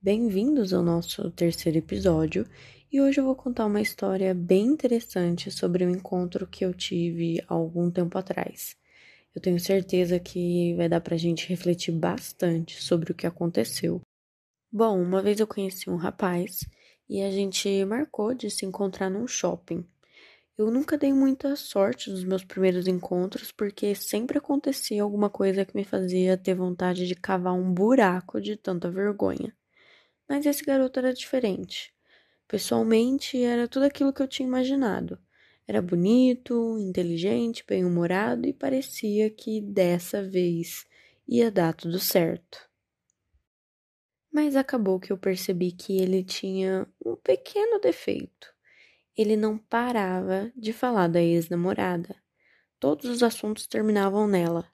Bem-vindos ao nosso terceiro episódio e hoje eu vou contar uma história bem interessante sobre um encontro que eu tive há algum tempo atrás. Eu tenho certeza que vai dar pra gente refletir bastante sobre o que aconteceu. Bom, uma vez eu conheci um rapaz e a gente marcou de se encontrar num shopping. Eu nunca dei muita sorte nos meus primeiros encontros porque sempre acontecia alguma coisa que me fazia ter vontade de cavar um buraco de tanta vergonha. Mas esse garoto era diferente. Pessoalmente, era tudo aquilo que eu tinha imaginado. Era bonito, inteligente, bem-humorado e parecia que dessa vez ia dar tudo certo. Mas acabou que eu percebi que ele tinha um pequeno defeito ele não parava de falar da ex-namorada. Todos os assuntos terminavam nela.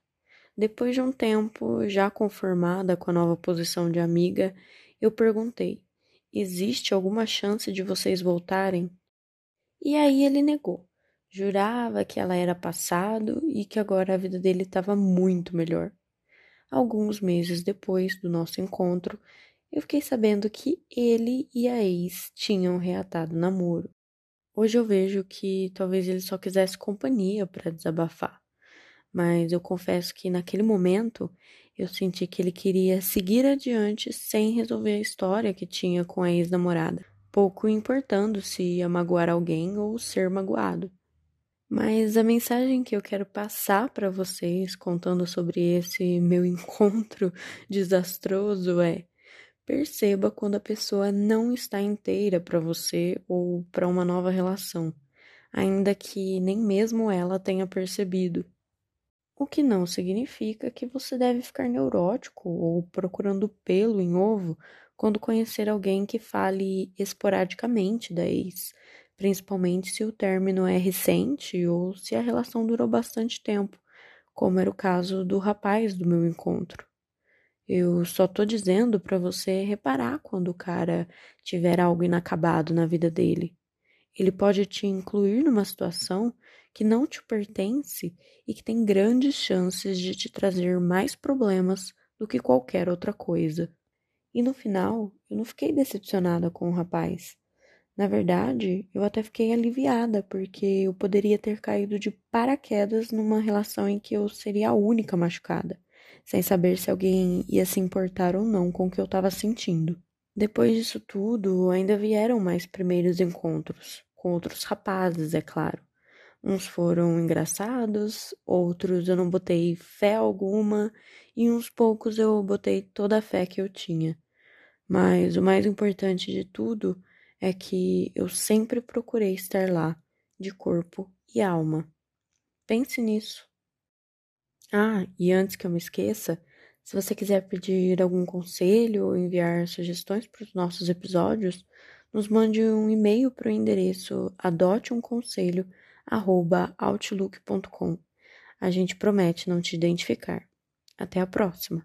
Depois de um tempo, já conformada com a nova posição de amiga, eu perguntei: Existe alguma chance de vocês voltarem? E aí ele negou. Jurava que ela era passado e que agora a vida dele estava muito melhor. Alguns meses depois do nosso encontro, eu fiquei sabendo que ele e a ex tinham reatado namoro. Hoje eu vejo que talvez ele só quisesse companhia para desabafar, mas eu confesso que naquele momento eu senti que ele queria seguir adiante sem resolver a história que tinha com a ex-namorada, pouco importando se ia magoar alguém ou ser magoado. Mas a mensagem que eu quero passar para vocês contando sobre esse meu encontro desastroso é: Perceba quando a pessoa não está inteira para você ou para uma nova relação, ainda que nem mesmo ela tenha percebido. O que não significa que você deve ficar neurótico ou procurando pelo em ovo quando conhecer alguém que fale esporadicamente da ex, principalmente se o término é recente ou se a relação durou bastante tempo, como era o caso do rapaz do meu encontro. Eu só tô dizendo para você reparar quando o cara tiver algo inacabado na vida dele. Ele pode te incluir numa situação que não te pertence e que tem grandes chances de te trazer mais problemas do que qualquer outra coisa. E no final, eu não fiquei decepcionada com o rapaz. Na verdade, eu até fiquei aliviada, porque eu poderia ter caído de paraquedas numa relação em que eu seria a única machucada sem saber se alguém ia se importar ou não com o que eu estava sentindo. Depois disso tudo, ainda vieram mais primeiros encontros, com outros rapazes, é claro. Uns foram engraçados, outros eu não botei fé alguma, e uns poucos eu botei toda a fé que eu tinha. Mas o mais importante de tudo é que eu sempre procurei estar lá, de corpo e alma. Pense nisso. Ah, e antes que eu me esqueça, se você quiser pedir algum conselho ou enviar sugestões para os nossos episódios, nos mande um e-mail para o endereço adoteumconselho@outlook.com. A gente promete não te identificar. Até a próxima.